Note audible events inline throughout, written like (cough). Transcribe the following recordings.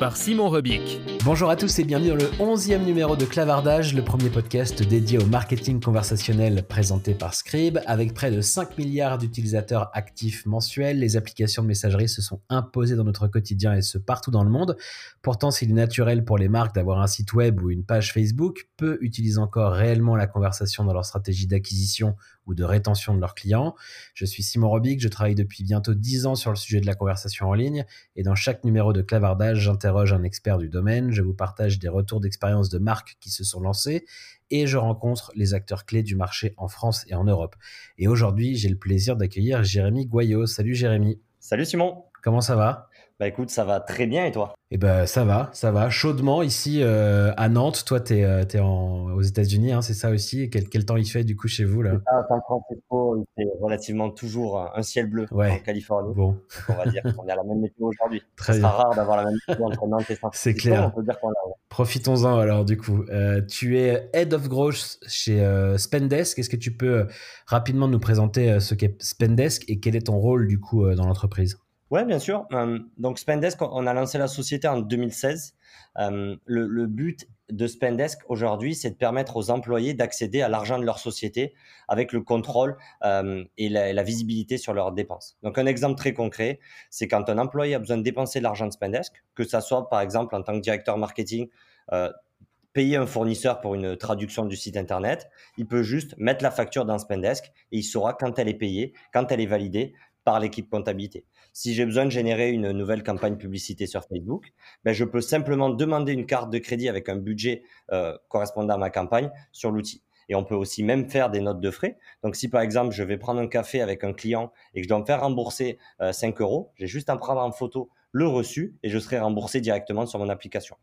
par Simon Rebic. Bonjour à tous et bienvenue dans le 11e numéro de Clavardage, le premier podcast dédié au marketing conversationnel présenté par Scribe. Avec près de 5 milliards d'utilisateurs actifs mensuels, les applications de messagerie se sont imposées dans notre quotidien et ce partout dans le monde. Pourtant, s'il est naturel pour les marques d'avoir un site web ou une page Facebook, peu utilisent encore réellement la conversation dans leur stratégie d'acquisition ou de rétention de leurs clients. Je suis Simon Robic, je travaille depuis bientôt 10 ans sur le sujet de la conversation en ligne et dans chaque numéro de Clavardage, j'interroge un expert du domaine, je vous partage des retours d'expérience de marques qui se sont lancées et je rencontre les acteurs clés du marché en France et en Europe. Et aujourd'hui, j'ai le plaisir d'accueillir Jérémy Goyot. Salut Jérémy. Salut Simon. Comment ça va? Bah écoute, ça va très bien et toi? Eh ben ça va, ça va. Chaudement ici euh, à Nantes. Toi, tu es, euh, aux États-Unis, hein, c'est ça aussi? Quel, quel, temps il fait du coup chez vous là? Ah, San Francisco, il fait relativement toujours un ciel bleu en Californie. Bon. on va dire qu'on est à la même météo aujourd'hui. (laughs) Très C'est rare d'avoir la même météo entre Nantes et San (laughs) Francisco. C'est clair. Profitons-en alors du coup. Euh, tu es Head of Growth chez Spendesk. Est-ce que tu peux rapidement nous présenter ce qu'est Spendesk et quel est ton rôle du coup dans l'entreprise? Oui, bien sûr. Euh, donc Spendesk, on a lancé la société en 2016. Euh, le, but de Spendesk aujourd'hui, c'est de permettre aux employés d'accéder à l'argent de leur société avec le contrôle euh, et la, visibilité sur leurs dépenses. Donc un exemple très concret, c'est quand un employé a besoin de dépenser de l'argent de Spendesk, que ça soit par exemple en tant que directeur marketing, payer un fournisseur pour une traduction du site internet, il peut juste mettre la facture dans Spendesk et il saura quand elle est payée, quand elle est validée par l'équipe comptabilité. Si j'ai besoin de générer une nouvelle campagne publicité sur Facebook, ben je peux simplement demander une carte de crédit avec un budget euh, correspondant à ma campagne sur l'outil. Et on peut aussi même faire des notes de frais. Donc, si par exemple, je vais prendre un café avec un client et que je dois me faire rembourser 5 euh, euros, j'ai juste à prendre en photo le reçu et je serai remboursé directement sur mon application.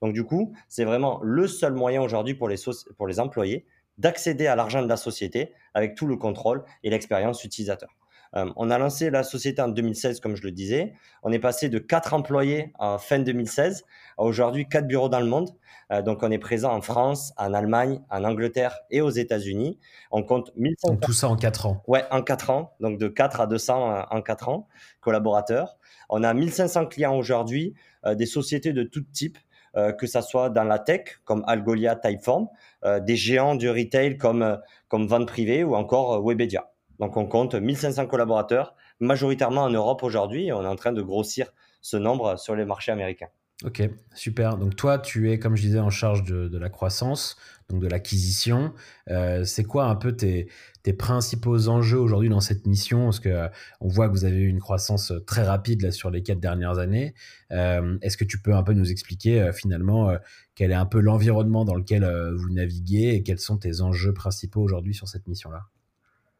Donc, du coup, c'est vraiment le seul moyen aujourd'hui pour pour les employés d'accéder à l'argent de la société avec tout le contrôle et l'expérience utilisateur. Euh, on a lancé la société en 2016, comme je le disais. On est passé de 4 employés en fin 2016 à aujourd'hui 4 bureaux dans le monde. Euh, donc, on est présent en France, en Allemagne, en Angleterre et aux États-Unis. On compte 1500. tout ça en 4 ans. Ouais, en 4 ans. Donc, de 4 à 200 euh, en 4 ans, collaborateurs. On a 1500 clients aujourd'hui, des sociétés de tout type. que ça soit dans la tech comme Algolia, Typeform, des géants du retail comme, comme Vente Privée ou encore Webedia. Donc on compte 1500 collaborateurs, majoritairement en Europe aujourd'hui, et on est en train de grossir ce nombre sur les marchés américains. Ok, super. Donc toi, tu es, comme je disais, en charge de, la croissance, donc de l'acquisition. Euh, c'est quoi un peu tes, principaux enjeux aujourd'hui dans cette mission? Parce que euh, on voit que vous avez eu une croissance très rapide là, sur les quatre dernières années. Euh, est-ce que tu peux un peu nous expliquer finalement quel est un peu l'environnement dans lequel vous naviguez et quels sont tes enjeux principaux aujourd'hui sur cette mission-là?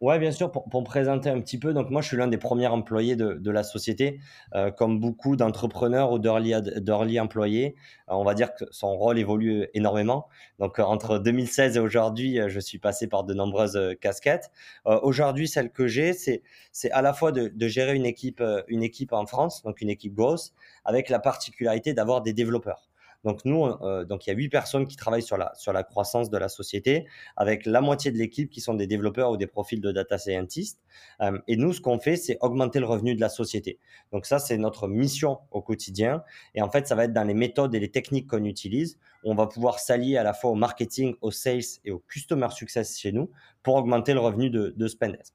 Ouais, bien sûr, pour, me présenter un petit peu, donc moi je suis l'un des premiers employés de, la société. Euh, comme beaucoup d'entrepreneurs ou d'early employés, euh, on va dire que son rôle évolue énormément. Donc euh, entre 2016 et aujourd'hui, je suis passé par de nombreuses casquettes. aujourd'hui, celle que j'ai, c'est à la fois de, de, gérer une équipe, une équipe en France, donc une équipe grosse, avec la particularité d'avoir des développeurs. Donc nous, euh, donc il y a huit personnes qui travaillent sur la sur la croissance de la société, avec la moitié de l'équipe qui sont des développeurs ou des profils de data scientists. Euh, et nous, ce qu'on fait, c'est augmenter le revenu de la société. Donc ça, c'est notre mission au quotidien. Et en fait, ça va être dans les méthodes et les techniques qu'on utilise. On va pouvoir s'allier à la fois au marketing, au sales et au customer success chez nous pour augmenter le revenu de, de Spendesk.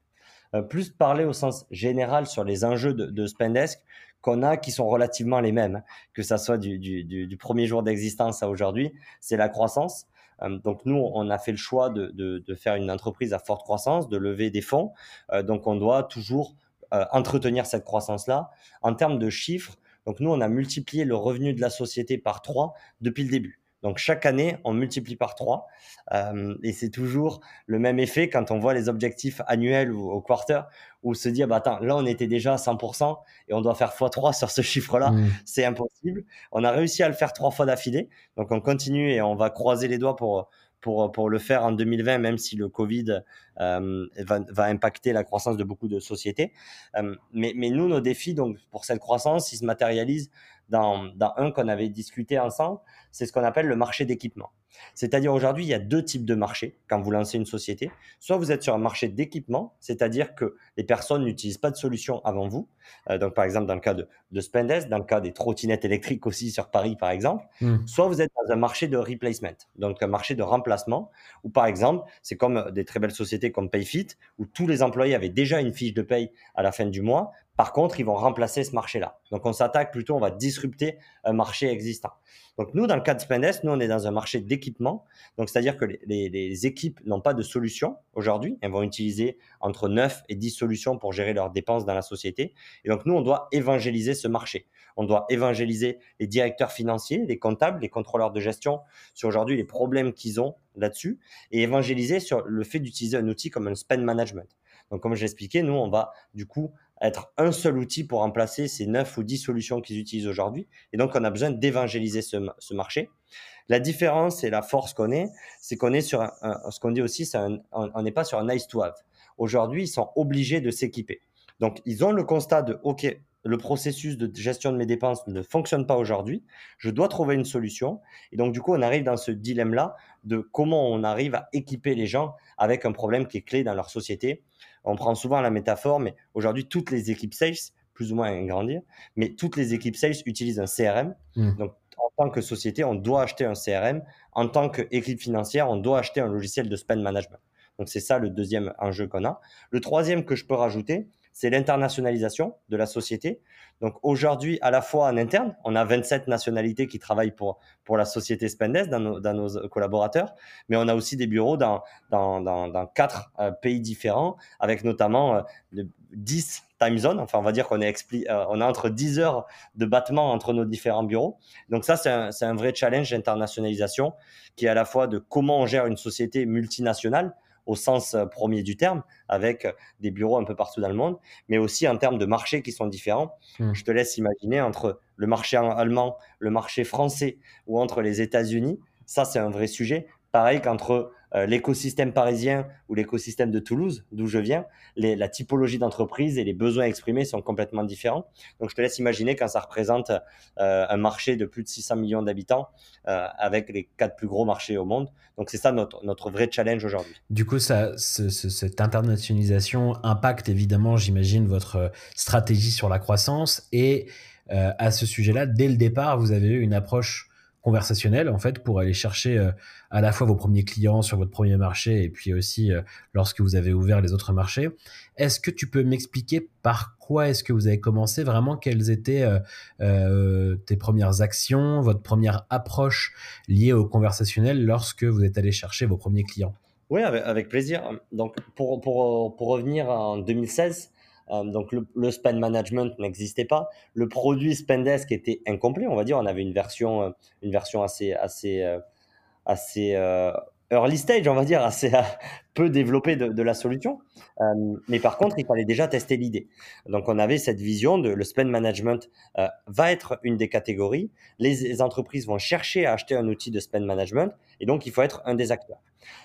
Euh, plus parler au sens général sur les enjeux de, de Spendesk, qu'on a qui sont relativement les mêmes, que ça soit du, du, du premier jour d'existence à aujourd'hui, c'est la croissance. Euh, donc nous, on a fait le choix de, de, de, faire une entreprise à forte croissance, de lever des fonds. Euh, donc on doit toujours entretenir cette croissance-là. En termes de chiffres, donc nous, on a multiplié le revenu de la société par trois depuis le début. Donc chaque année, on multiplie par 3. Euh, et c'est toujours le même effet quand on voit les objectifs annuels ou au quarter, où on se dit, ah bah, attends, là on était déjà à 100% et on doit faire x3 sur ce chiffre-là. Mmh. C'est impossible. On a réussi à le faire trois fois d'affilée. Donc on continue et on va croiser les doigts pour, pour, pour le faire en 2020, même si le Covid euh, va, va, impacter la croissance de beaucoup de sociétés. Euh, mais, mais nous, nos défis donc, pour cette croissance, ils se matérialisent dans, dans un qu'on avait discuté ensemble, c'est ce qu'on appelle le marché d'équipement. C'est-à-dire aujourd'hui, il y a deux types de marchés quand vous lancez une société. Soit vous êtes sur un marché d'équipement, c'est-à-dire que les personnes n'utilisent pas de solution avant vous. Euh, donc par exemple dans le cas de, de Spendesk, dans le cas des trottinettes électriques aussi sur Paris par exemple. Hmm. Soit vous êtes dans un marché de replacement, donc un marché de remplacement, où par exemple c'est comme des très belles sociétés comme Payfit, où tous les employés avaient déjà une fiche de paye à la fin du mois. Par contre, ils vont remplacer ce marché-là. Donc, on s'attaque plutôt, on va disrupter un marché existant. Donc, nous, dans le cas de Spendesk, nous, on est dans un marché d'équipement. Donc, c'est-à-dire que les, les équipes n'ont pas de solution aujourd'hui. Elles vont utiliser entre 9 et 10 solutions pour gérer leurs dépenses dans la société. Et donc, nous, on doit évangéliser ce marché. On doit évangéliser les directeurs financiers, les comptables, les contrôleurs de gestion sur aujourd'hui les problèmes qu'ils ont là-dessus et évangéliser sur le fait d'utiliser un outil comme un spend management. Donc, comme je l'expliquais, nous, on va du coup être un seul outil pour remplacer ces 9 ou 10 solutions qu'ils utilisent aujourd'hui. Et donc, on a besoin d'évangéliser ce, marché. La différence et la force qu'on est, c'est qu'on est sur un, ce qu'on dit aussi, on n'est pas sur un nice to have. Aujourd'hui, ils sont obligés de s'équiper. Donc, ils ont le constat de, OK, le processus de gestion de mes dépenses ne fonctionne pas aujourd'hui, je dois trouver une solution. Et donc, du coup, on arrive dans ce dilemme-là de comment on arrive à équiper les gens avec un problème qui est clé dans leur société. On prend souvent la métaphore, mais aujourd'hui, toutes les équipes sales, plus ou moins grandir, mais toutes les équipes sales utilisent un CRM. Mmh. Donc, en tant que société, on doit acheter un CRM. En tant qu'équipe financière, on doit acheter un logiciel de spend management. Donc, c'est ça le deuxième enjeu qu'on a. Le troisième que je peux rajouter, c'est l'internationalisation de la société. Donc aujourd'hui, à la fois en interne, on a 27 nationalités qui travaillent pour, pour la société Spendesk dans nos, collaborateurs, mais on a aussi des bureaux dans, dans, dans, quatre euh, pays différents, avec notamment euh, 10 time zones. Enfin, on va dire qu'on est, euh, on a entre 10 heures de battement entre nos différents bureaux. Donc ça, c'est un, un vrai challenge d'internationalisation qui est à la fois de comment on gère une société multinationale, au sens euh, premier du terme, avec euh, des bureaux un peu partout dans le monde, mais aussi en termes de marchés qui sont différents. Hmm. Je te laisse imaginer entre le marché allemand, le marché français ou entre les États-Unis. Ça, c'est un vrai sujet. Pareil qu'entre euh, l'écosystème parisien ou l'écosystème de Toulouse, d'où je viens, la typologie d'entreprise et les besoins exprimés sont complètement différents. Donc, je te laisse imaginer quand ça représente euh, un marché de plus de 600 millions d'habitants euh, avec les quatre plus gros marchés au monde. Donc, c'est ça notre, notre vrai challenge aujourd'hui. Du coup, ça, ce, cette internationalisation impacte évidemment, j'imagine, votre stratégie sur la croissance et à ce sujet-là, dès le départ, vous avez eu une approche conversationnel en fait pour aller chercher euh, à la fois vos premiers clients sur votre premier marché et puis aussi euh, lorsque vous avez ouvert les autres marchés. Est-ce que tu peux m'expliquer par quoi est-ce que vous avez commencé? Vraiment Quelles étaient euh, tes premières actions, votre première approche liée au conversationnel lorsque vous êtes allé chercher vos premiers clients? Oui, avec, plaisir. Donc pour, pour, pour revenir en 2016, euh, donc le, spend management n'existait pas. Le produit Spendesk était incomplet, on va dire. On avait une version, euh, une version assez, assez, euh, assez early stage, on va dire, assez peu développée de, de la solution. mais par contre, il fallait déjà tester l'idée. Donc on avait cette vision de le spend management va être une des catégories. Les, entreprises vont chercher à acheter un outil de spend management et donc il faut être un des acteurs.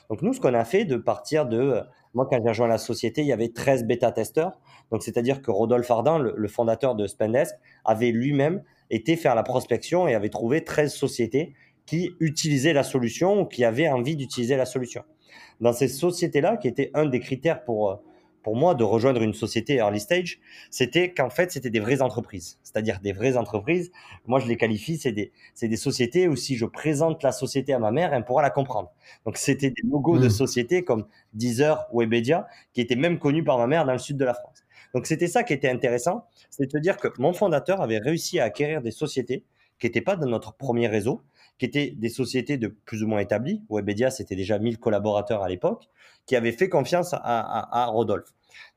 Donc nous, ce qu'on a fait de partir de moi, quand j'ai rejoint la société, il y avait 13 bêta-testeurs. Donc, c'est-à-dire que Rodolphe Ardin, le, fondateur de Spendesk, avait lui-même été faire la prospection et avait trouvé 13 sociétés qui utilisaient la solution ou qui avaient envie d'utiliser la solution. Dans ces sociétés-là, qui étaient un des critères pour, euh, pour moi de rejoindre une société early stage, c'était qu'en fait, c'était des vraies entreprises. C'est-à-dire des vraies entreprises. Moi, je les qualifie, c'est des, c'est des sociétés où si je présente la société à ma mère, elle pourra la comprendre. Donc, c'était des logos de mmh. sociétés comme Deezer, Webedia, qui étaient même connus par ma mère dans le sud de la France. Donc c'était ça qui était intéressant, c'est de dire que mon fondateur avait réussi à acquérir des sociétés qui n'étaient pas dans notre premier réseau, qui étaient des sociétés de plus ou moins établies. Webedia, c'était déjà 1000 collaborateurs à l'époque, qui avaient fait confiance à, Rodolphe.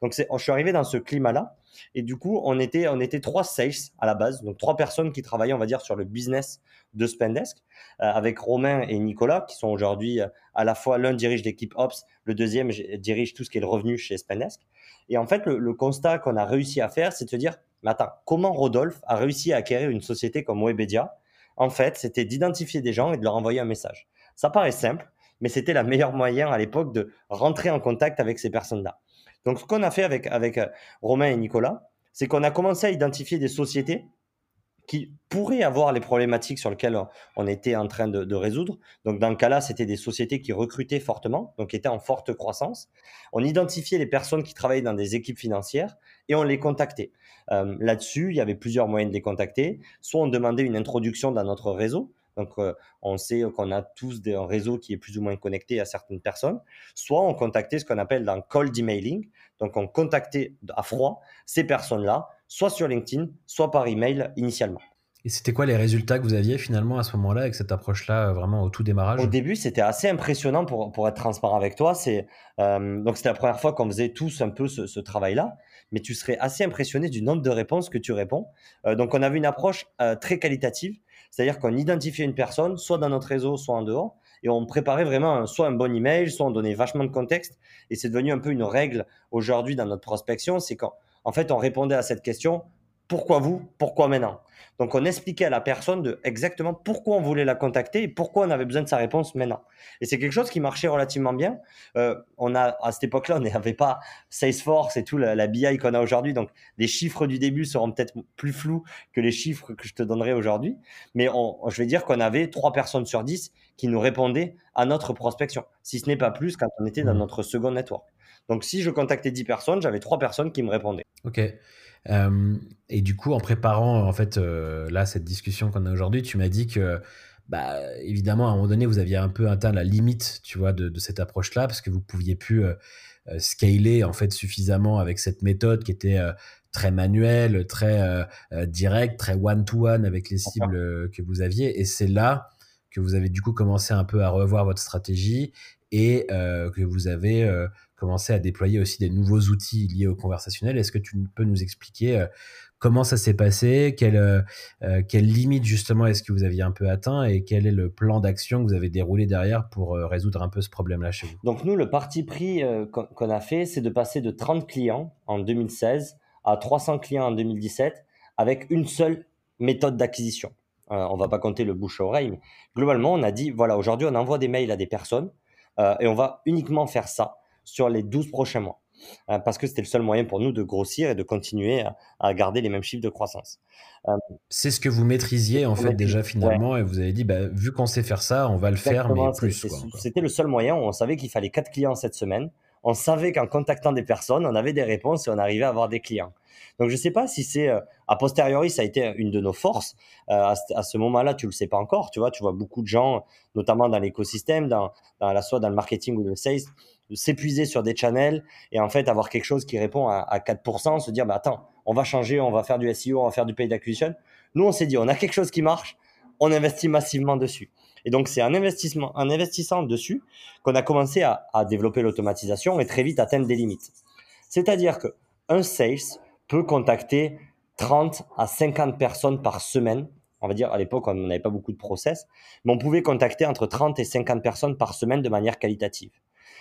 Donc, je suis arrivé dans ce climat-là. Et du coup, on était, trois sales à la base, donc trois personnes qui travaillaient, on va dire, sur le business de Spendesk, euh, avec Romain et Nicolas, qui sont aujourd'hui euh, à la fois l'un dirige l'équipe Ops, le deuxième dirige tout ce qui est le revenu chez Spendesk. Et en fait, le, le constat qu'on a réussi à faire, c'est de se dire, mais attends, comment Rodolphe a réussi à acquérir une société comme Webedia? En fait, c'était d'identifier des gens et de leur envoyer un message. Ça paraît simple, mais c'était la meilleure moyen à l'époque de rentrer en contact avec ces personnes-là. Donc, ce qu'on a fait avec, avec euh, Romain et Nicolas, c'est qu'on a commencé à identifier des sociétés qui pourraient avoir les problématiques sur lesquelles on était en train de, résoudre. Donc, dans le cas-là, c'était des sociétés qui recrutaient fortement, donc étaient en forte croissance. On identifiait les personnes qui travaillaient dans des équipes financières et on les contactait. Euh, là-dessus, il y avait plusieurs moyens de les contacter. Soit on demandait une introduction dans notre réseau. Donc, euh, on sait qu'on a tous des, un réseau qui est plus ou moins connecté à certaines personnes. Soit on contactait ce qu'on appelle dans cold emailing. Donc, on contactait à froid ces personnes-là soit sur LinkedIn, soit par email initialement. Et c'était quoi les résultats que vous aviez finalement à ce moment-là avec cette approche-là, euh, vraiment au tout démarrage? Au début, c'était assez impressionnant pour, pour être transparent avec toi. C'est euh, donc c'était la première fois qu'on faisait tous un peu ce, travail-là, mais tu serais assez impressionné du nombre de réponses que tu réponds. Euh, donc on avait une approche très qualitative, c'est-à-dire qu'on identifiait une personne, soit dans notre réseau, soit en dehors, et on préparait vraiment soit un bon email, soit on donnait vachement de contexte. Et c'est devenu un peu une règle aujourd'hui dans notre prospection, c'est quand en fait, on répondait à cette question pourquoi vous Pourquoi maintenant? Donc, on expliquait à la personne de exactement pourquoi on voulait la contacter et pourquoi on avait besoin de sa réponse maintenant. Et c'est quelque chose qui marchait relativement bien. Euh, on a à cette époque-là, on n'avait pas Salesforce et tout la, BI qu'on a aujourd'hui, donc les chiffres du début seront peut-être plus flous que les chiffres que je te donnerai aujourd'hui. Mais je vais dire qu'on avait trois personnes sur dix qui nous répondaient à notre prospection, si ce n'est pas plus quand on était dans mmh. notre second network. Donc, si je contactais 10 personnes, j'avais 3 personnes qui me répondaient. Ok. Euh, et du coup, en préparant en fait euh, là cette discussion qu'on a aujourd'hui, tu m'as dit que bah, évidemment à un moment donné vous aviez un peu atteint la limite, tu vois, de, cette approche-là parce que vous pouviez plus euh, scaler en fait suffisamment avec cette méthode qui était très manuelle, très directe, très one-to-one avec les cibles que vous aviez. Et c'est là que vous avez du coup commencé un peu à revoir votre stratégie et que vous avez commencer à déployer aussi des nouveaux outils liés au conversationnel. Est-ce que tu peux nous expliquer euh, comment ça s'est passé, quelle, euh, euh, quelle limite justement est-ce que vous aviez un peu atteint? Et quel est le plan d'action que vous avez déroulé derrière pour résoudre un peu ce problème-là chez vous? Donc nous, le parti pris qu'on a fait, c'est de passer de 30 clients en 2016 à 300 clients en 2017 avec une seule méthode d'acquisition. on va pas compter le bouche à oreille, mais globalement, on a dit, voilà, aujourd'hui, on envoie des mails à des personnes et on va uniquement faire ça sur les 12 prochains mois. Euh, parce que c'était le seul moyen pour nous de grossir et de continuer à, garder les mêmes chiffres de croissance. C'est ce que vous maîtrisiez en fait déjà finalement et vous avez dit bah, vu qu'on sait faire ça, on va le faire mais plus. C'était le seul moyen. On savait qu'il fallait 4 clients cette semaine. On savait qu'en contactant des personnes, on avait des réponses et on arrivait à avoir des clients. Donc je ne sais pas si c'est euh, a posteriori ça a été une de nos forces. à, ce moment-là, tu le sais pas encore. Tu vois, tu vois beaucoup de gens, notamment dans l'écosystème, dans, la soit dans le marketing ou le sales, s'épuiser sur des channels et en fait avoir quelque chose qui répond à, 4%, se dire bah attends, on va changer, on va faire du SEO, on va faire du pay d'acquisition. Nous, on s'est dit, on a quelque chose qui marche, on investit massivement dessus. Et donc, c'est un investissement, en investissant dessus qu'on a commencé à, développer l'automatisation et très vite atteindre des limites. C'est-à-dire que un sales peut contacter 30 à 50 personnes par semaine. On va dire, à l'époque, on n'avait pas beaucoup de process, mais on pouvait contacter entre 30 et 50 personnes par semaine de manière qualitative.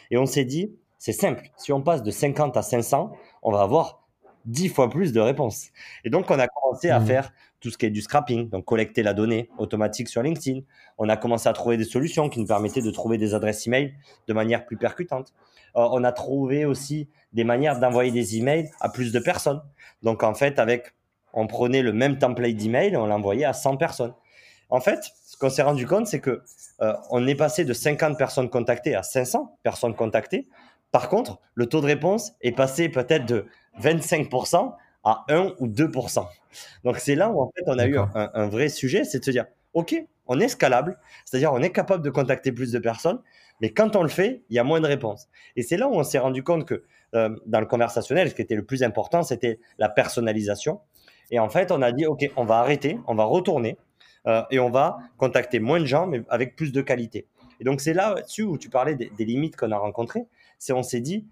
Et on s'est dit, c'est simple, si on passe de 50 à 500, on va avoir 10 fois plus de réponses. Et donc, on a commencé à mmh. faire tout ce qui est du scrapping, donc collecter la donnée automatique sur LinkedIn. On a commencé à trouver des solutions qui nous permettaient de trouver des adresses email de manière plus percutante. Euh, on a trouvé aussi des manières d'envoyer des emails à plus de personnes. Donc, en fait, avec, on prenait le même template d'email et on l'envoyait à 100 personnes. En fait, ce qu'on s'est rendu compte, c'est que euh, on est passé de 50 personnes contactées à 500 personnes contactées. Par contre, le taux de réponse est passé peut-être de 25% à 1 ou 2%. Donc c'est là où en fait on a eu un, vrai sujet, c'est de se dire, ok, on est scalable, c'est-à-dire on est capable de contacter plus de personnes, mais quand on le fait, il y a moins de réponses. Et c'est là où on s'est rendu compte que euh, dans le conversationnel, ce qui était le plus important, c'était la personnalisation. Et en fait, on a dit, OK, on va arrêter, on va retourner euh, et on va contacter moins de gens, mais avec plus de qualité. Et donc, c'est là-dessus où tu parlais des, limites qu'on a rencontrées. C'est on s'est dit,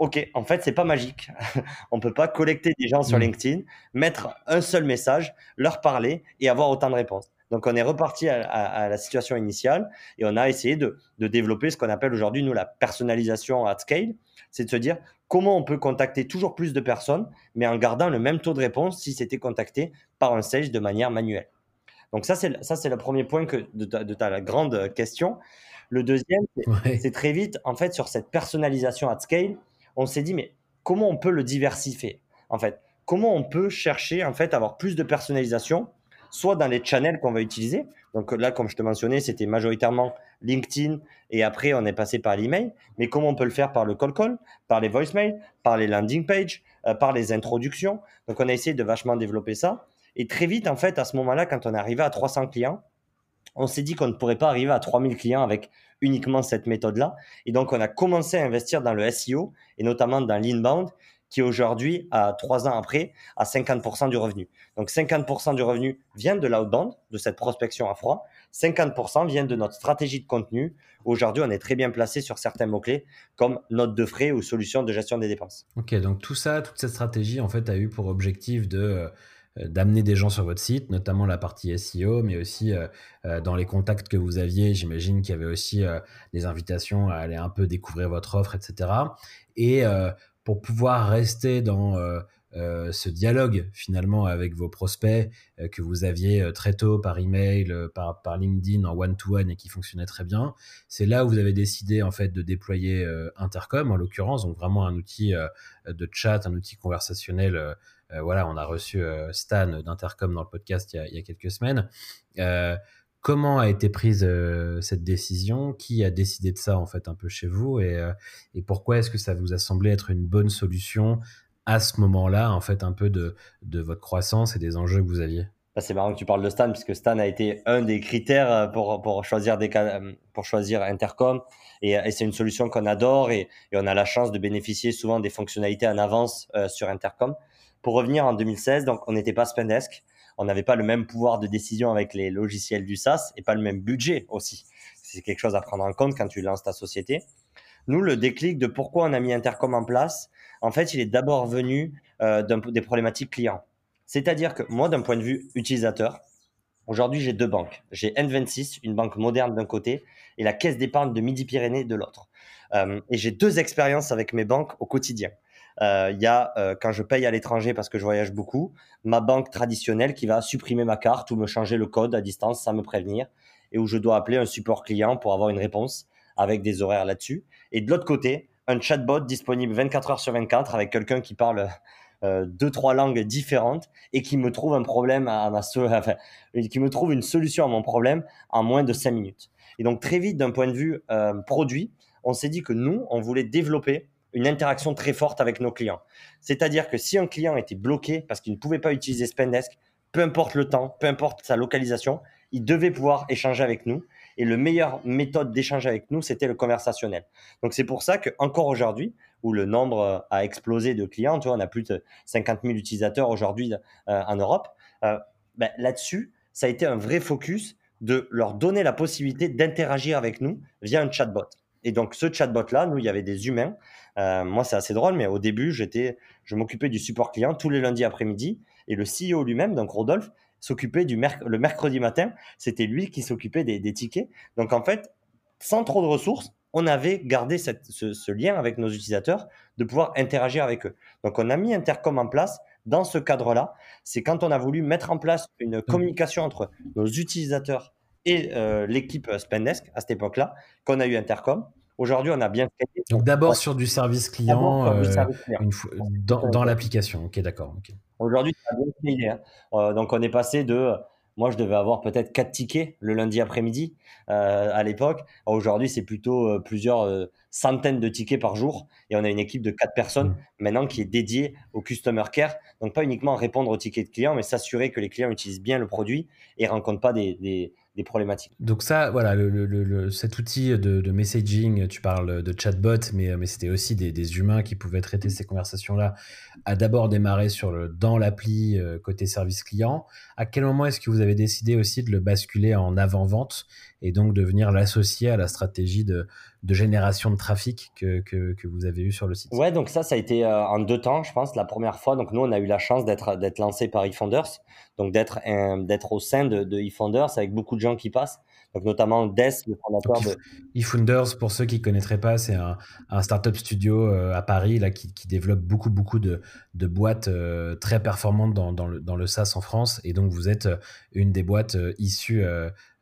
OK, en fait, c'est pas magique. (laughs) on peut pas collecter des gens sur mmh. LinkedIn, mettre un seul message, leur parler et avoir autant de réponses. Donc, on est reparti à, la situation initiale et on a essayé de, de développer ce qu'on appelle aujourd'hui, nous, la personnalisation at scale. C'est de se dire comment on peut contacter toujours plus de personnes, mais en gardant le même taux de réponse si c'était contacté par un sales de manière manuelle. Donc ça, c'est ça, c'est le premier point que de ta, grande question. Le deuxième, c'est très vite, en fait, sur cette personnalisation at scale, on s'est dit, mais comment on peut le diversifier En fait, comment on peut chercher, en fait, à avoir plus de personnalisation, soit dans les channels qu'on va utiliser? Donc là, comme je te mentionnais, c'était majoritairement LinkedIn et après, on est passé par l'email. Mais comment on peut le faire? Par le call call, par les voicemails, par les landing pages, euh, par les introductions. Donc on a essayé de vachement développer ça. Et très vite, en fait, à ce moment-là, quand on est arrivé à 300 clients, on s'est dit qu'on ne pourrait pas arriver à 3000 clients avec uniquement cette méthode-là. Et donc, on a commencé à investir dans le SEO et notamment dans l'inbound qui aujourd'hui, à trois ans après, a 50% du revenu. Donc 50% du revenu vient de l'outbound, de cette prospection à froid. 50% vient de notre stratégie de contenu. Aujourd'hui, on est très bien placé sur certains mots-clés comme note de frais ou solution de gestion des dépenses. Ok, donc tout ça, toute cette stratégie, en fait, a eu pour objectif de euh, d'amener des gens sur votre site, notamment la partie SEO, mais aussi euh, euh, dans les contacts que vous aviez, j'imagine qu'il y avait aussi des invitations à aller un peu découvrir votre offre, etc. Et pour pouvoir rester dans ce dialogue finalement avec vos prospects que vous aviez très tôt par email, par, par LinkedIn en one-to-one et qui fonctionnait très bien, c'est là où vous avez décidé en fait de déployer Intercom en l'occurrence, donc vraiment un outil de chat, un outil conversationnel euh, voilà, on a reçu euh, Stan d'Intercom dans le podcast il y a, quelques semaines. Euh, comment a été prise cette décision? Qui a décidé de ça en fait un peu chez vous? Et, pourquoi est-ce que ça vous a semblé être une bonne solution à ce moment-là en fait un peu de, votre croissance et des enjeux que vous aviez? Bah, c'est marrant que tu parles de Stan, puisque Stan a été un des critères pour, choisir, des, pour choisir Intercom. Et, c'est une solution qu'on adore et, on a la chance de bénéficier souvent des fonctionnalités en avance sur Intercom. Pour revenir en 2016, donc on n'était pas Spendesk, on n'avait pas le même pouvoir de décision avec les logiciels du SaaS et pas le même budget aussi. C'est quelque chose à prendre en compte quand tu lances ta société. Nous, le déclic de pourquoi on a mis Intercom en place, en fait, il est d'abord venu euh, des problématiques clients. C'est-à-dire que moi, d'un point de vue utilisateur, aujourd'hui, j'ai deux banques. J'ai N26, une banque moderne d'un côté, et la caisse d'épargne de Midi-Pyrénées de l'autre. Euh, et j'ai deux expériences avec mes banques au quotidien. Euh, il y a, euh, quand je paye à l'étranger parce que je voyage beaucoup, ma banque traditionnelle qui va supprimer ma carte ou me changer le code à distance sans me prévenir et où je dois appeler un support client pour avoir une réponse avec des horaires là-dessus. Et de l'autre côté, un chatbot disponible 24 heures sur 24 avec quelqu'un qui parle euh, deux trois langues différentes et qui me trouve un problème à ma (laughs) enfin, qui me trouve une solution à mon problème en moins de 5 minutes. Et donc très vite d'un point de vue euh, produit, on s'est dit que nous on voulait développer une interaction très forte avec nos clients. C'est-à-dire que si un client était bloqué parce qu'il ne pouvait pas utiliser Spendesk, peu importe le temps, peu importe sa localisation, il devait pouvoir échanger avec nous. Et le meilleure méthode d'échanger avec nous, c'était le conversationnel. Donc c'est pour ça qu'encore aujourd'hui, où le nombre a explosé de clients, on a plus de 50 000 utilisateurs aujourd'hui euh, en Europe, euh, ben, là-dessus, ça a été un vrai focus de leur donner la possibilité d'interagir avec nous via un chatbot. Et donc ce chatbot-là, nous, il y avait des humains euh, moi, c'est assez drôle, mais au début, j'étais, je m'occupais du support client tous les lundis après-midi et le CEO lui-même, donc Rodolphe, s'occupait du le mercredi matin. C'était lui qui s'occupait des, tickets. Donc, en fait, sans trop de ressources, on avait gardé ce, lien avec nos utilisateurs de pouvoir interagir avec eux. Donc, on a mis Intercom en place dans ce cadre-là. C'est quand on a voulu mettre en place une mmh. communication entre nos utilisateurs et euh, l'équipe Spendesk à cette époque-là qu'on a eu Intercom. Aujourd'hui, on a bien fait. Donc d'abord sur du service client, euh, dans, l'application. Ok, d'accord. Aujourd'hui, ça a bien hein. euh, donc on est passé de, moi je devais avoir peut-être quatre tickets le lundi après-midi euh, à l'époque. Aujourd'hui, c'est plutôt plusieurs centaines de tickets par jour et on a une équipe de quatre personnes mmh. maintenant qui est dédiée au customer care. Donc pas uniquement répondre aux tickets de clients, mais s'assurer que les clients utilisent bien le produit et rencontrent pas des, des problématiques. Donc ça, voilà, le, cet outil de, messaging, tu parles de chatbot, mais, mais c'était aussi des, humains qui pouvaient traiter ces conversations-là, a d'abord démarré sur le, dans l'appli euh, côté service client. À quel moment est-ce que vous avez décidé aussi de le basculer en avant-vente et donc de venir l'associer à la stratégie de, de génération de trafic que, que, vous avez eu sur le site Ouais, donc ça, ça a été euh, en deux temps, je pense. La première fois, donc nous, on a eu la chance d'être lancé par eFounders, donc d'être d'être au sein de, de eFounders avec beaucoup de gens qui passent. Donc notamment Des, le fondateur de eFounders. Pour ceux qui connaîtraient pas, c'est un, un startup studio euh, à Paris là qui, qui, développe beaucoup beaucoup de, de boîtes euh, très performantes dans, dans, le, dans le SaaS en France. Et donc vous êtes une des boîtes issues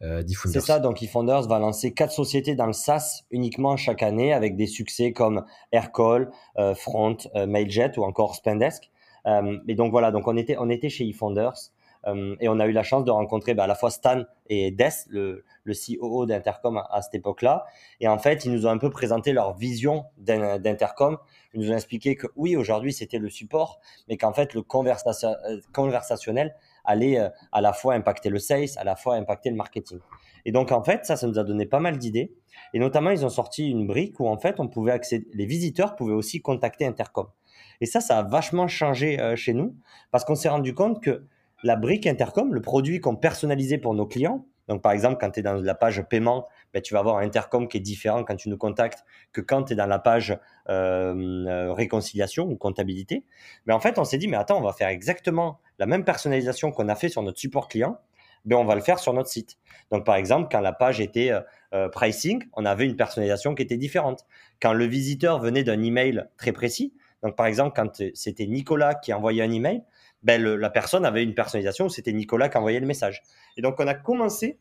euh, c'est ça, donc eFounders va lancer quatre sociétés dans le SaaS uniquement chaque année avec des succès comme Aircall, euh, Front, euh, Mailjet ou encore Spendesk. et donc voilà, donc on était, on était chez eFounders et on a eu la chance de rencontrer bah, à la fois Stan et Des, le, le CEO d'Intercom à, cette époque-là. Et en fait, ils nous ont un peu présenté leur vision d'Intercom. Ils nous ont expliqué que oui, aujourd'hui c'était le support, mais qu'en fait le conversationnel allait euh, à la fois impacter le sales, à la fois impacter le marketing. Et donc, en fait, ça, ça nous a donné pas mal d'idées. Et notamment, ils ont sorti une brique où, en fait, on pouvait accéder, les visiteurs pouvaient aussi contacter Intercom. Et ça, ça a vachement changé euh, chez nous parce qu'on s'est rendu compte que la brique Intercom, le produit qu'on personnalisait pour nos clients, donc par exemple, quand tu es dans la page paiement, ben, tu vas avoir un intercom qui est différent quand tu nous contactes que quand tu es dans la page euh, réconciliation ou comptabilité. Mais en fait, on s'est dit, mais attends, on va faire exactement la même personnalisation qu'on a fait sur notre support client, ben on va le faire sur notre site. Donc par exemple, quand la page était euh, euh, pricing, on avait une personnalisation qui était différente. Quand le visiteur venait d'un email très précis, donc par exemple quand c'était Nicolas qui envoyait un email, ben la personne avait une personnalisation c'était Nicolas qui envoyait le message. Et donc on a commencé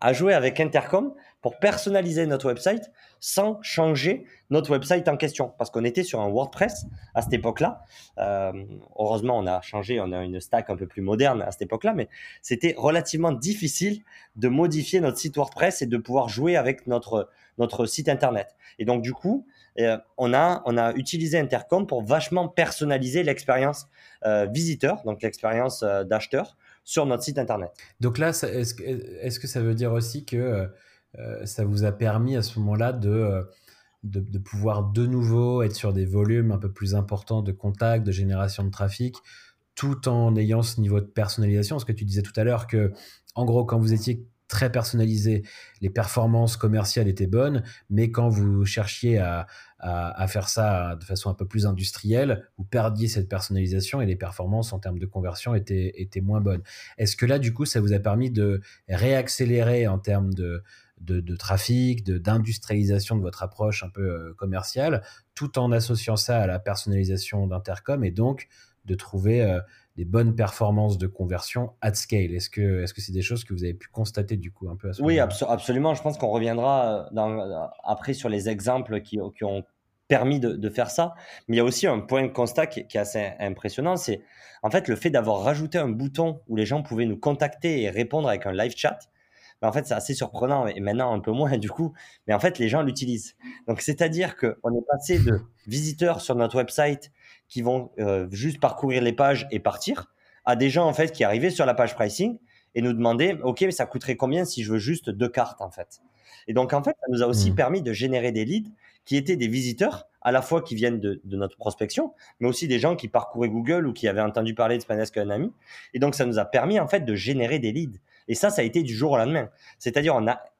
à jouer avec Intercom pour personnaliser notre website sans changer notre website en question. Parce qu'on était sur un WordPress à cette époque-là. Euh, heureusement, on a changé, on a une stack un peu plus moderne à cette époque-là, mais c'était relativement difficile de modifier notre site WordPress et de pouvoir jouer avec notre, notre site Internet. Et donc, du coup, euh, on, a, on a utilisé Intercom pour vachement personnaliser l'expérience euh, visiteur, donc l'expérience d'acheteur sur notre site Internet. Donc là, est-ce que ça veut dire aussi que euh, ça vous a permis à ce moment-là euh, de, de, pouvoir de nouveau être sur des volumes un peu plus importants de contacts, de génération de trafic, tout en ayant ce niveau de personnalisation? Ce que tu disais tout à l'heure, que en gros, quand vous étiez très personnalisé, les performances commerciales étaient bonnes, mais quand vous cherchiez à, à, faire ça de façon un peu plus industrielle, vous perdiez cette personnalisation et les performances en termes de conversion étaient, étaient moins bonnes. Est-ce que là, du coup, ça vous a permis de réaccélérer en termes de, de, de trafic, d'industrialisation de, votre approche un peu euh, commerciale, tout en associant ça à la personnalisation d'Intercom et donc de trouver euh, des bonnes performances de conversion at scale. Est-ce que est-ce que c'est des choses que vous avez pu constater du coup un peu à ce Oui, absolument. Je pense qu'on reviendra euh, dans, après sur les exemples qui, qui ont permis de, de, faire ça. Mais il y a aussi un point de constat qui, qui est assez impressionnant, c'est en fait le fait d'avoir rajouté un bouton où les gens pouvaient nous contacter et répondre avec un live chat en fait, c'est assez surprenant et maintenant un peu moins du coup. Mais en fait, les gens l'utilisent. Donc, c'est-à-dire qu'on est passé de visiteurs sur notre website qui vont euh, juste parcourir les pages et partir à des gens en fait qui arrivaient sur la page pricing et nous demandaient OK, mais ça coûterait combien si je veux juste deux cartes en fait? Et donc, en fait, ça nous a aussi mmh. permis de générer des leads qui étaient des visiteurs, à la fois qui viennent de, de, notre prospection, mais aussi des gens qui parcouraient Google ou qui avaient entendu parler de Spanesk un ami. Et donc, ça nous a permis, en fait, de générer des leads. Et ça, ça a été du jour au lendemain. C'est-à-dire,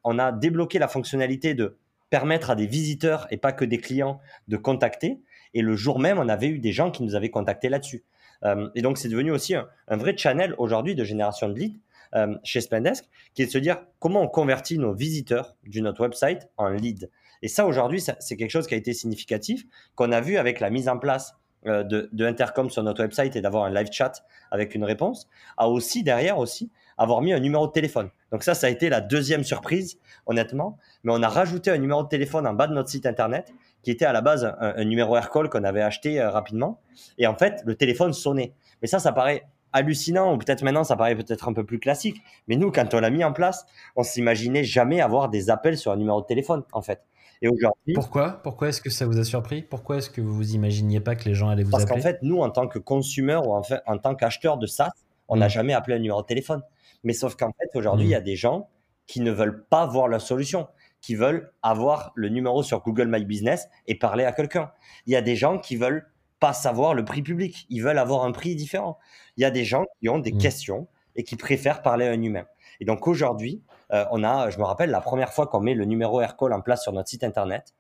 on a, débloqué la fonctionnalité de permettre à des visiteurs et pas que des clients de contacter. Et le jour même, on avait eu des gens qui nous avaient contactés là-dessus. Euh, et donc, c'est devenu aussi un, vrai channel aujourd'hui de génération de leads euh, chez Spendesk, qui est de se dire comment on convertit nos visiteurs du notre website en leads. Et ça, aujourd'hui, c'est quelque chose qui a été significatif, qu'on a vu avec la mise en place euh, de, Intercom sur notre website et d'avoir un live chat avec une réponse, a aussi derrière aussi avoir mis un numéro de téléphone. Donc ça, ça a été la deuxième surprise, honnêtement. Mais on a rajouté un numéro de téléphone en bas de notre site internet, qui était à la base un, numéro AirCall qu'on avait acheté euh, rapidement. Et en fait, le téléphone sonnait. Mais ça, ça paraît hallucinant, ou peut-être maintenant, ça paraît peut-être un peu plus classique. Mais nous, quand on l'a mis en place, on s'imaginait jamais avoir des appels sur un numéro de téléphone, en fait. Et aujourd'hui. Pourquoi? Pourquoi est-ce que ça vous a surpris? Pourquoi est-ce que vous vous imaginiez pas que les gens allaient vous appeler Parce qu'en fait, nous, en tant que consommateurs ou en, fait, en tant qu'acheteurs de SaaS, on n'a mm. jamais appelé un numéro de téléphone. Mais sauf qu'en fait, aujourd'hui, il y a mm. des gens qui ne veulent pas voir la solution, qui veulent avoir le numéro sur Google My Business et parler à quelqu'un. Il y a des gens qui veulent pas savoir le prix public, ils veulent avoir un prix différent. Il y a des gens qui ont des mmh. questions et qui préfèrent parler à un humain. Et donc aujourd'hui, euh, on a, je me rappelle, la première fois qu'on met le numéro Aircall en place sur notre site internet,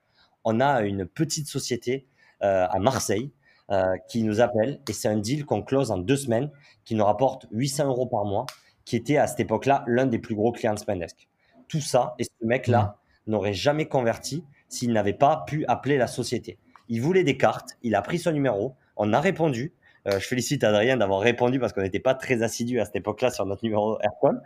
on a une petite société euh, à Marseille euh, qui nous appelle et c'est un deal qu'on close en deux semaines qui nous rapporte 800 euros par mois, qui était à cette époque-là l'un des plus gros clients de Spendesk. Tout ça, et ce mec-là mmh. n'aurait jamais converti s'il n'avait pas pu appeler la société. Il voulait des cartes, il a pris son numéro, on a répondu. je félicite Adrien d'avoir répondu parce qu'on n'était pas très assidu à cette époque-là sur notre numéro Aircall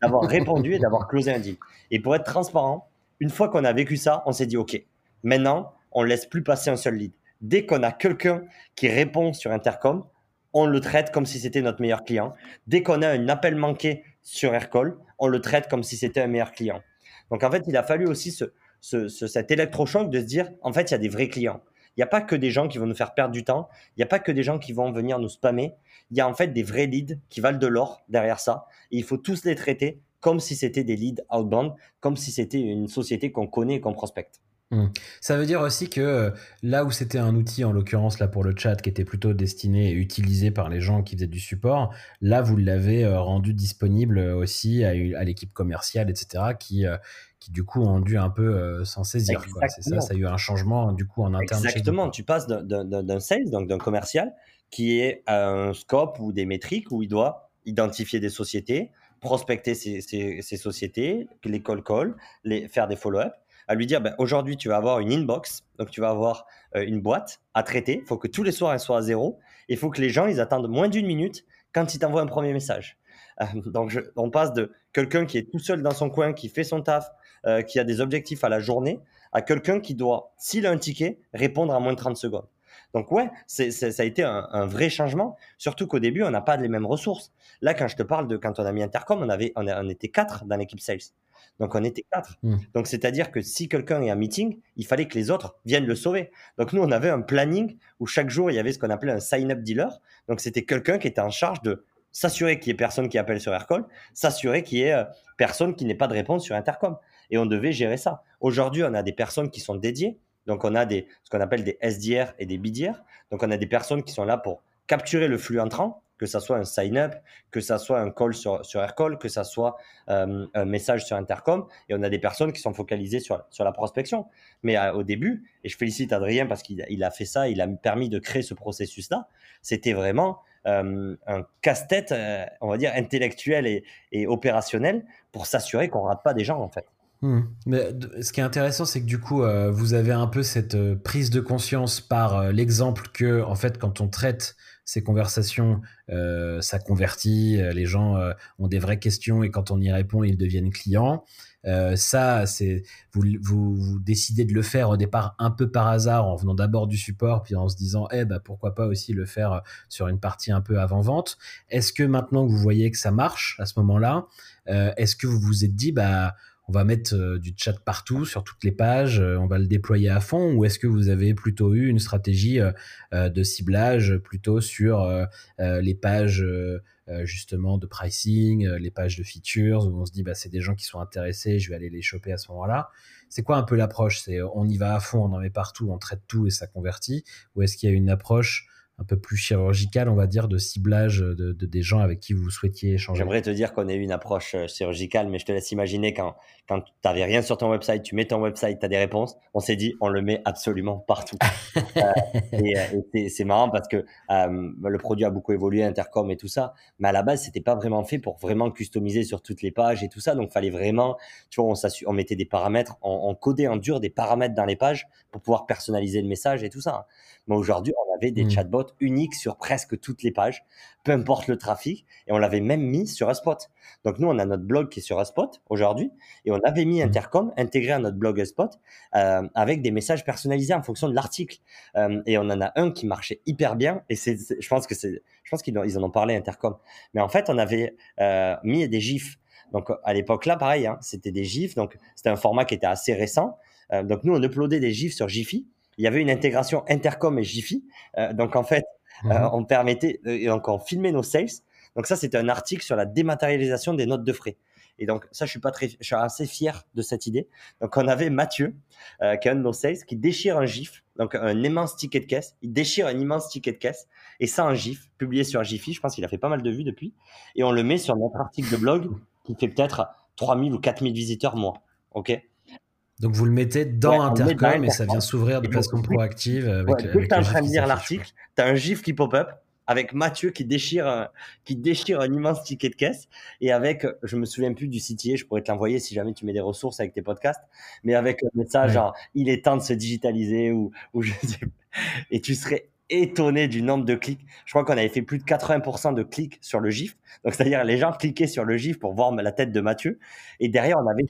d'avoir répondu et d'avoir closé un deal. Et pour être transparent, une fois qu'on a vécu ça, on s'est dit, OK, maintenant, on ne laisse plus passer un seul lead. Dès qu'on a quelqu'un qui répond sur Intercom, on le traite comme si c'était notre meilleur client. Dès qu'on a un appel manqué sur Aircall, on le traite comme si c'était un meilleur client. Donc en fait, il a fallu aussi ce, cet électrochoc de se dire, en fait, il y a des vrais clients. Il n'y a pas que des gens qui vont nous faire perdre du temps. Il n'y a pas que des gens qui vont venir nous spammer. Il y a en fait des vrais leads qui valent de l'or derrière ça. Et il faut tous les traiter comme si c'était des leads outbound, comme si c'était une société qu'on connaît et qu'on prospecte. Hmm. Ça veut dire aussi que euh, là où c'était un outil, en l'occurrence là pour le chat, qui était plutôt destiné et utilisé par les gens qui faisaient du support, là vous l'avez euh, rendu disponible aussi à, l'équipe commerciale, etc., qui, euh, qui du coup ont dû un peu s'en saisir. C'est ça, ça a eu un changement du coup en interne. Exactement, tu passes d'un sales, donc d'un commercial, qui est un scope ou des métriques où il doit identifier des sociétés, prospecter ces, ces, sociétés, les call call, les, faire des follow-up, à lui dire ben, aujourd'hui tu vas avoir une inbox, donc tu vas avoir euh, une boîte à traiter. Il faut que tous les soirs elle soit à zéro. Il faut que les gens ils attendent moins d'une minute quand ils t'envoient un premier message. Euh, donc on passe de quelqu'un qui est tout seul dans son coin, qui fait son taf, euh, qui a des objectifs à la journée, à quelqu'un qui doit, s'il a un ticket, répondre en moins de 30 secondes. Donc ouais, ça a été un, vrai changement, surtout qu'au début, on n'a pas les mêmes ressources. Là, quand je te parle de quand on a mis Intercom, on, avait, on, était quatre dans l'équipe sales. Donc on était quatre. Hmm. Donc c'est-à-dire que si quelqu'un est en meeting, il fallait que les autres viennent le sauver. Donc nous, on avait un planning où chaque jour, il y avait ce qu'on appelait un sign-up dealer. Donc c'était quelqu'un qui était en charge de s'assurer qu'il y ait personne qui appelle sur Aircall, s'assurer qu'il y ait euh, personne qui n'ait pas de réponse sur Intercom. Et on devait gérer ça. Aujourd'hui, on a des personnes qui sont dédiées. Donc, on a des, ce qu'on appelle des SDR et des BDR. Donc, on a des personnes qui sont là pour capturer le flux entrant, que ça soit un sign-up, que ça soit un call sur, sur AirCall, que ça soit euh, un message sur Intercom. Et on a des personnes qui sont focalisées sur, sur la prospection. Mais euh, au début, et je félicite Adrien parce qu'il il a fait ça, il a permis de créer ce processus-là, c'était vraiment euh, un casse-tête, on va dire, intellectuel et, et opérationnel pour s'assurer qu'on rate pas des gens, en fait. Hmm. Mais ce qui est intéressant, c'est que du coup, vous avez un peu cette prise de conscience par l'exemple que, en fait, quand on traite ces conversations, ça convertit, les gens ont des vraies questions et quand on y répond, ils deviennent clients. ça, c'est vous, vous, décidez de le faire au départ un peu par hasard en venant d'abord du support, puis en se disant, eh ben pourquoi pas aussi le faire sur une partie un peu avant vente. Est-ce que maintenant que vous voyez que ça marche à ce moment-là, est-ce que vous vous êtes dit, bah on va mettre euh, du chat partout sur toutes les pages, euh, on va le déployer à fond ou est-ce que vous avez plutôt eu une stratégie euh, de ciblage plutôt sur les pages justement de pricing, les pages de features où on se dit bah c'est des gens qui sont intéressés, je vais aller les choper à ce moment-là. C'est quoi un peu l'approche? C'est on y va à fond, on en met partout, on traite tout et ça convertit? Ou est-ce qu'il y a une approche un peu plus chirurgical, on va dire, de ciblage de, des gens avec qui vous souhaitiez échanger J'aimerais te dire qu'on a eu une approche euh, chirurgicale, mais je te laisse imaginer quand, quand tu n'avais rien sur ton website, tu mets ton website, tu as des réponses, on s'est dit, on le met absolument partout. (laughs) Euh, et, euh, c'est marrant parce que le produit a beaucoup évolué, Intercom et tout ça, mais à la base, c'était pas vraiment fait pour vraiment customiser sur toutes les pages et tout ça, donc fallait vraiment, tu vois, on, on mettait des paramètres, on, on codait en dur des paramètres dans les pages pour pouvoir personnaliser le message et tout ça. Mais aujourd'hui, on avait des mmh. chatbots uniques sur presque toutes les pages, peu importe le trafic, et on l'avait même mis sur HubSpot. Donc nous, on a notre blog qui est sur HubSpot aujourd'hui, et on avait mis mmh. Intercom intégré à notre blog HubSpot euh, avec des messages personnalisés en fonction de l'article. Euh, et on en a un qui marchait hyper bien, et c'est, je pense que c'est, je pense qu'ils ils en ont parlé Intercom. Mais en fait, on avait euh, mis des gifs. Donc à l'époque là, pareil, hein, c'était des gifs. Donc c'était un format qui était assez récent. Euh, donc nous, on uploadait des gifs sur Jiffy il y avait une intégration Intercom et Jiffy. Euh, donc en fait, euh, mhm. on permettait, et donc on filmait nos sales. Donc ça, c'était un article sur la dématérialisation des notes de frais. Et donc, ça, je suis, pas très, je suis assez fier de cette idée. Donc, on avait Mathieu, euh, qui est un de nos sales, qui déchire un GIF, donc un immense ticket de caisse. Il déchire un immense ticket de caisse, et ça, un GIF, publié sur Jiffy. Je pense qu'il a fait pas mal de vues depuis. Et on le met sur notre article de blog, qui fait peut-être 3000 ou 4000 visiteurs mois. OK? Donc vous le mettez dans Intercom et ça vient s'ouvrir de façon proactive. Avec, ouais, que tu es en train de lire l'article, tu as un GIF qui pop-up avec Mathieu qui déchire, qui déchire un immense ticket de caisse et avec, je me souviens plus du CTA, je pourrais te l'envoyer si jamais tu mets des ressources avec tes podcasts, mais avec un message genre il est temps de se digitaliser ou, ou je sais et tu serais étonné du nombre de clics. Je crois qu'on avait fait plus de 80% de clics sur le GIF. Donc, c'est-à-dire, les gens cliquaient sur le GIF pour voir la tête de Mathieu. Et derrière, on avait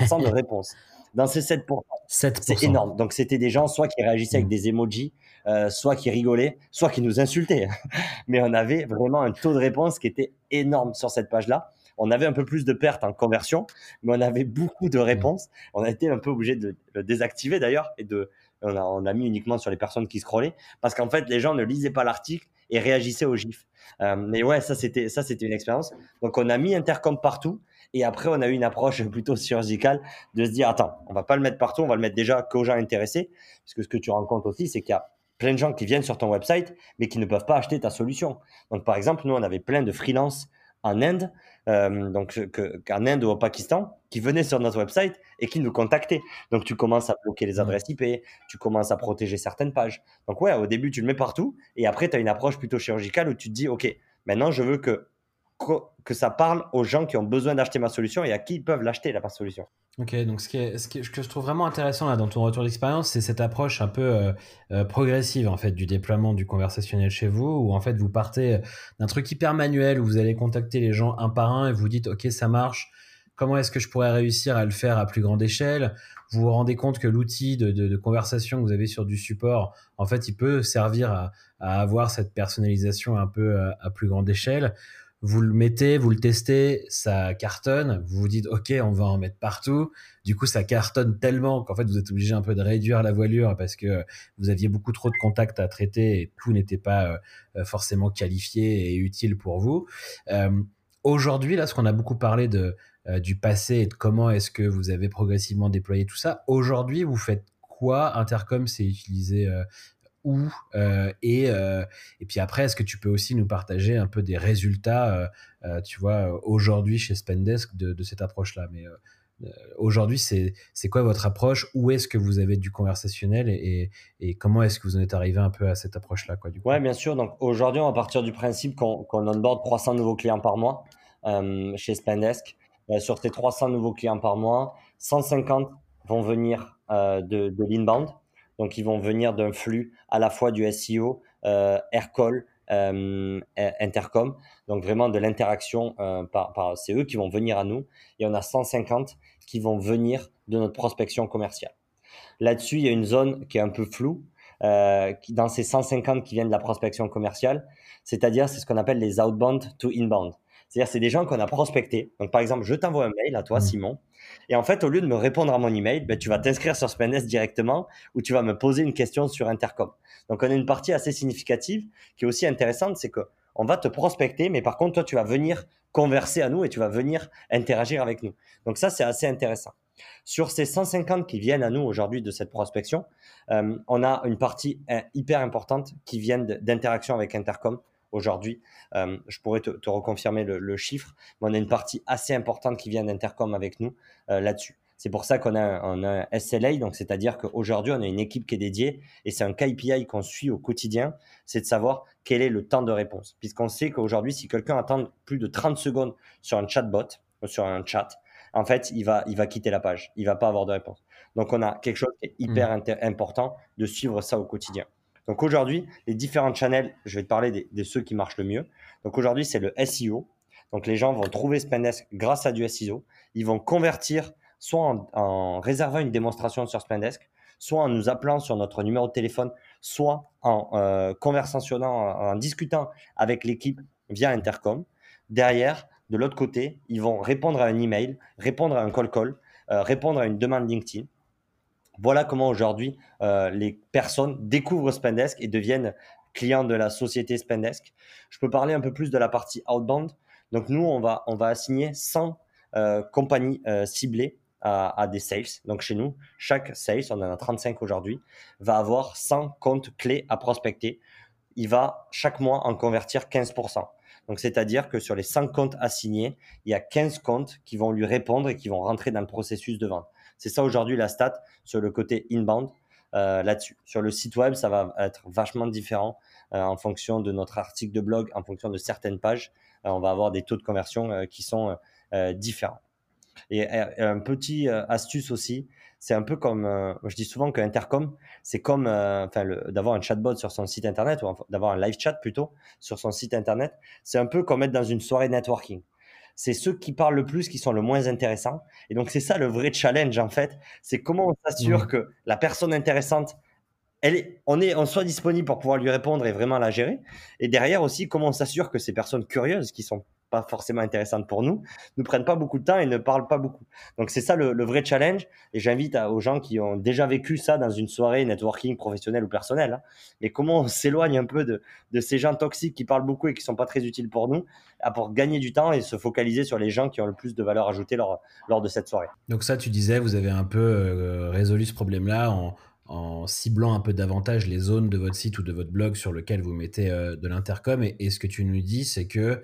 7% de réponses. Dans ces 7%, 7%. c'est énorme. Donc, c'était des gens soit qui réagissaient avec mm. des emojis, euh, soit qui rigolaient, soit qui nous insultaient. (laughs) Mais on avait vraiment un taux de réponse qui était énorme sur cette page-là. On avait un peu plus de pertes en conversion, mais on avait beaucoup de réponses. On a été un peu obligé de le désactiver d'ailleurs et de, on a, on a mis uniquement sur les personnes qui scrollaient parce qu'en fait, les gens ne lisaient pas l'article et réagissaient au GIF. Euh, mais ouais, ça c'était ça c'était une expérience. Donc on a mis Intercom partout et après on a eu une approche (laughs) plutôt chirurgicale de se dire attends, on va pas le mettre partout, on va le mettre déjà qu'aux gens intéressés parce que ce que tu compte aussi c'est qu'il y a plein de gens qui viennent sur ton website, mais qui ne peuvent pas acheter ta solution. Donc, par exemple, nous, on avait plein de freelance en Inde, euh, donc qu'en Inde ou au Pakistan, qui venaient sur notre website et qui nous contactaient. Donc, tu commences à bloquer les adresses IP, tu commences à protéger certaines pages. Donc, ouais, au début, tu le mets partout, et après, tu as une approche plutôt chirurgicale où tu te dis, OK, maintenant, je veux que que ça parle aux gens qui ont besoin d'acheter ma solution et à qui ils peuvent l'acheter, la solution. Ok, donc ce, que je trouve vraiment intéressant là dans ton retour d'expérience, c'est cette approche un peu euh, euh, progressive en fait du déploiement du conversationnel chez vous, où en fait vous partez d'un truc hyper manuel où vous allez contacter les gens un par un et vous dites ok ça marche, comment est-ce que je pourrais réussir à le faire à plus grande échelle? Vous vous rendez compte que l'outil de, conversation que vous avez sur du support, en fait, il peut servir à, avoir cette personnalisation un peu euh, à plus grande échelle vous le mettez, vous le testez, ça cartonne, vous vous dites ok, on va en mettre partout. Du coup, ça cartonne tellement qu'en fait vous êtes obligé un peu de réduire la voilure parce que vous aviez beaucoup trop de contacts à traiter et tout n'était pas euh, forcément qualifié et utile pour vous. Euh, aujourd'hui, là, ce qu'on a beaucoup parlé de euh, du passé et de comment est-ce que vous avez progressivement déployé tout ça. Aujourd'hui, vous faites quoi? Intercom, c'est utilisé où euh, et, euh, et puis après est-ce que tu peux aussi nous partager un peu des résultats euh, tu vois aujourd'hui chez Spendesk de, cette approche là mais aujourd'hui c'est quoi votre approche? Où est-ce que vous avez du conversationnel et, et, comment est-ce que vous en êtes arrivé un peu à cette approche là quoi bien sûr. Donc aujourd'hui on va partir du principe qu'on qu'on onboard 300 nouveaux clients par mois chez Spendesk. Sur ces 300 nouveaux clients par mois 150 vont venir de, de l'inbound donc, ils vont venir d'un flux à la fois du SEO, euh, Aircall, euh, Intercom. Donc, vraiment de l'interaction. Euh, c'est eux qui vont venir à nous. Et on a 150 qui vont venir de notre prospection commerciale. Là-dessus, il y a une zone qui est un peu floue. Dans ces 150 qui viennent de la prospection commerciale, c'est-à-dire c'est ce qu'on appelle les outbound to inbound. C'est-à-dire, c'est des gens qu'on a prospectés. Donc, par exemple, je t'envoie un mail à toi, mmh. Simon. Et en fait, au lieu de me répondre à mon email, ben, tu vas t'inscrire sur Spendesk directement ou tu vas me poser une question sur Intercom. Donc, on a une partie assez significative qui est aussi intéressante, c'est que on va te prospecter, mais par contre, toi, tu vas venir converser à nous et tu vas venir interagir avec nous. Donc, ça, c'est assez intéressant. Sur ces 150 qui viennent à nous aujourd'hui de cette prospection, euh, on a une partie euh, hyper importante qui vient d'interaction avec Intercom aujourd'hui. Euh, je pourrais te, reconfirmer le, chiffre, mais on a une partie assez importante qui vient d'Intercom avec nous euh, là-dessus. C'est pour ça qu'on a, un SLA, donc c'est-à-dire qu'aujourd'hui, on a une équipe qui est dédiée et c'est un KPI qu'on suit au quotidien, c'est de savoir quel est le temps de réponse. Puisqu'on sait qu'aujourd'hui, si quelqu'un attend plus de 30 secondes sur un chatbot ou sur un chat, en fait, il va, il va quitter la page, il va pas avoir de réponse. Donc, on a quelque chose qui est hyper mmh. important de suivre ça au quotidien. Donc aujourd'hui, les différents channels, je vais te parler de, ceux qui marchent le mieux. Donc aujourd'hui, c'est le SEO. Donc les gens vont trouver Spendesk grâce à du SEO. Ils vont convertir soit en, réservant une démonstration sur Spendesk, soit en nous appelant sur notre numéro de téléphone, soit en euh, en, discutant avec l'équipe via Intercom. Derrière, de l'autre côté, ils vont répondre à un email, répondre à un call call, euh, répondre à une demande LinkedIn. Voilà comment aujourd'hui euh, les personnes découvrent Spendesk et deviennent clients de la société Spendesk. Je peux parler un peu plus de la partie outbound. Donc nous, on va, on va assigner 100 compagnie ciblée à, des sales. Donc chez nous, chaque sales, on en a 35 aujourd'hui, va avoir 100 comptes clés à prospecter. Il va chaque mois en convertir 15%. Donc c'est-à-dire que sur les 100 comptes assignés, il y a 15 comptes qui vont lui répondre et qui vont rentrer dans le processus de vente. C'est ça aujourd'hui la stat sur le côté inbound. Euh, là-dessus. Sur le site web, ça va être vachement différent euh, en fonction de notre article de blog, en fonction de certaines pages. Euh, on va avoir des taux de conversion qui sont différents. Et, un petit astuce aussi, c'est un peu comme, je dis souvent qu'Intercom, c'est comme d'avoir un chatbot sur son site internet, ou d'avoir un live chat plutôt sur son site internet. C'est un peu comme être dans une soirée networking c'est ceux qui parlent le plus qui sont le moins intéressants. Et donc, c'est ça le vrai challenge, en fait. C'est comment on s'assure que la personne intéressante, elle est, on, est, on soit disponible pour pouvoir lui répondre et vraiment la gérer. Et derrière aussi, comment on s'assure que ces personnes curieuses qui sont pas forcément intéressantes pour nous, ne prennent pas beaucoup de temps et ne parlent pas beaucoup. Donc c'est ça le, vrai challenge. Et j'invite aux gens qui ont déjà vécu ça dans une soirée networking professionnelle ou personnelle. Hein. Comment on s'éloigne un peu de, ces gens toxiques qui parlent beaucoup et qui sont pas très utiles pour nous, pour gagner du temps et se focaliser sur les gens qui ont le plus de valeur ajoutée lors, de cette soirée. Donc ça, tu disais, vous avez un peu euh, résolu ce problème-là en, en ciblant un peu davantage les zones de votre site ou de votre blog sur lequel vous mettez euh, de l'intercom. et, ce que tu nous dis, c'est que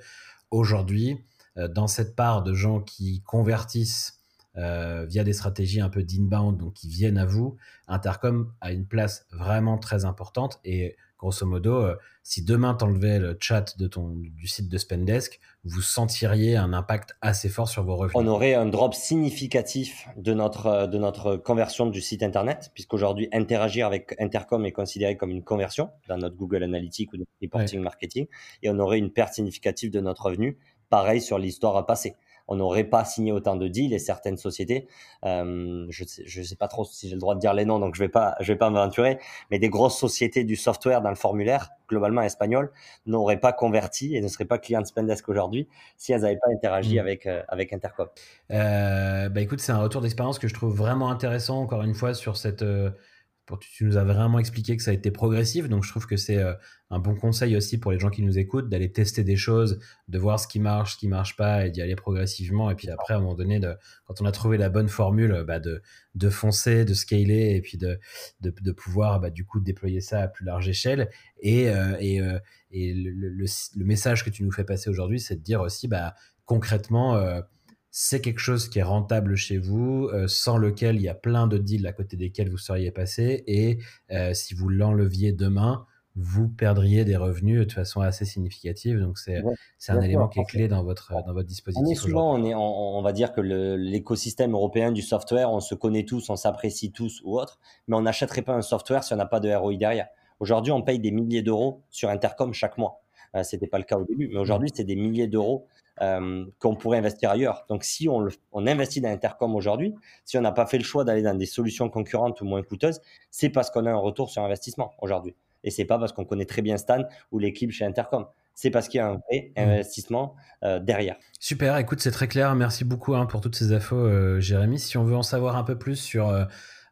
aujourd'hui, euh, dans cette part de gens qui convertissent euh, via des stratégies un peu d'inbound, donc qui viennent à vous, Intercom a une place vraiment très importante. Et grosso modo, euh, si demain tu enlevais le chat de ton, du site de Spendesk, vous sentiriez un impact assez fort sur vos revenus. On aurait un drop significatif de notre, de notre conversion du site internet, puisqu'aujourd'hui, interagir avec Intercom est considéré comme une conversion dans notre Google Analytics ou notre reporting marketing, et on aurait une perte significative de notre revenu. Pareil sur l'histoire passée on n'aurait pas signé autant de deals et certaines sociétés, euh, je ne sais, pas trop si j'ai le droit de dire les noms, donc je ne vais pas, je vais pas m'aventurer, mais des grosses sociétés du software dans le formulaire, globalement espagnol, n'auraient pas converti et ne seraient pas clients de Spendesk aujourd'hui si elles n'avaient pas interagi mmh. avec, euh, avec Intercom. Euh, bah écoute, c'est un retour d'expérience que je trouve vraiment intéressant, encore une fois, sur cette tu nous as vraiment expliqué que ça a été progressif, donc je trouve que c'est euh, un bon conseil aussi pour les gens qui nous écoutent d'aller tester des choses, de voir ce qui marche, ce qui marche pas, et d'y aller progressivement. Et puis après, à un moment donné, quand on a trouvé la bonne formule, bah de, de foncer, de scaler, et puis de, de, de pouvoir bah, du coup déployer ça à plus large échelle. Et, euh, et, euh, et le, le, le, message que tu nous fais passer aujourd'hui, c'est de dire aussi bah, concrètement c'est quelque chose qui est rentable chez vous, euh, sans lequel il y a plein de deals à côté desquels vous seriez passé, et euh, si vous l'enleviez demain, vous perdriez des revenus de façon assez significative. Donc c'est un élément qui est clé dans votre, dans votre dispositif. On souvent, on, est, on, va dire que l'écosystème européen du software, on se connaît tous, on s'apprécie tous ou autre, mais on n'achèterait pas un software si on n'a pas de ROI derrière. Aujourd'hui, on paye des milliers d'euros sur Intercom chaque mois. Euh, Ce n'était pas le cas au début, mais aujourd'hui, c'est des milliers d'euros euh, qu'on pourrait investir ailleurs. Donc, si on, on investit dans Intercom aujourd'hui, si on n'a pas fait le choix d'aller dans des solutions concurrentes ou moins coûteuses, c'est parce qu'on a un retour sur investissement aujourd'hui. Et c'est pas parce qu'on connaît très bien Stan ou l'équipe chez Intercom. C'est parce qu'il y a un vrai mmh. investissement euh, derrière. Super, écoute, c'est très clair. Merci beaucoup hein, pour toutes ces infos, euh, Jérémy. Si on veut en savoir un peu plus sur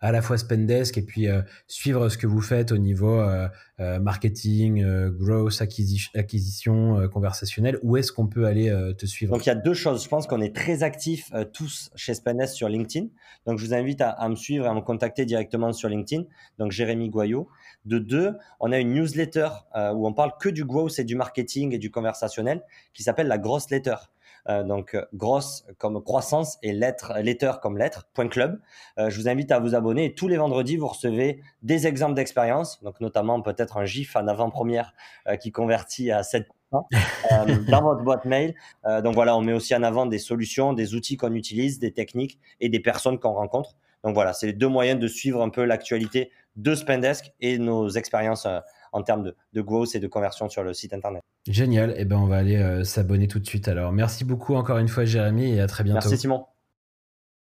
à la fois Spendesk et puis euh, suivre ce que vous faites au niveau euh, euh, marketing, growth, acquisition, conversationnelle. Où est-ce qu'on peut aller te suivre? Donc il y a deux choses. Je pense qu'on est très actifs tous chez Spendesk sur LinkedIn. Donc je vous invite à, me suivre et à me contacter directement sur LinkedIn. Donc Jérémy Goyot. De deux, on a une newsletter où on parle que du growth et du marketing et du conversationnel qui s'appelle la grosse letter. Euh, donc euh, grosse comme croissance et lettre, letter comme lettre, point club. Euh, je vous invite à vous abonner tous les vendredis, vous recevez des exemples d'expérience, donc notamment peut-être un GIF en avant-première qui convertit à 7 (laughs) dans votre boîte mail. donc voilà, on met aussi en avant des solutions, des outils qu'on utilise, des techniques et des personnes qu'on rencontre. Donc voilà, c'est les deux moyens de suivre un peu l'actualité de Spendesk et nos expériences en termes de, de, growth et de conversion sur le site internet. Génial. Et eh ben, on va aller euh, s'abonner tout de suite. Alors, merci beaucoup encore une fois, Jérémy, et à très bientôt. Merci, Simon.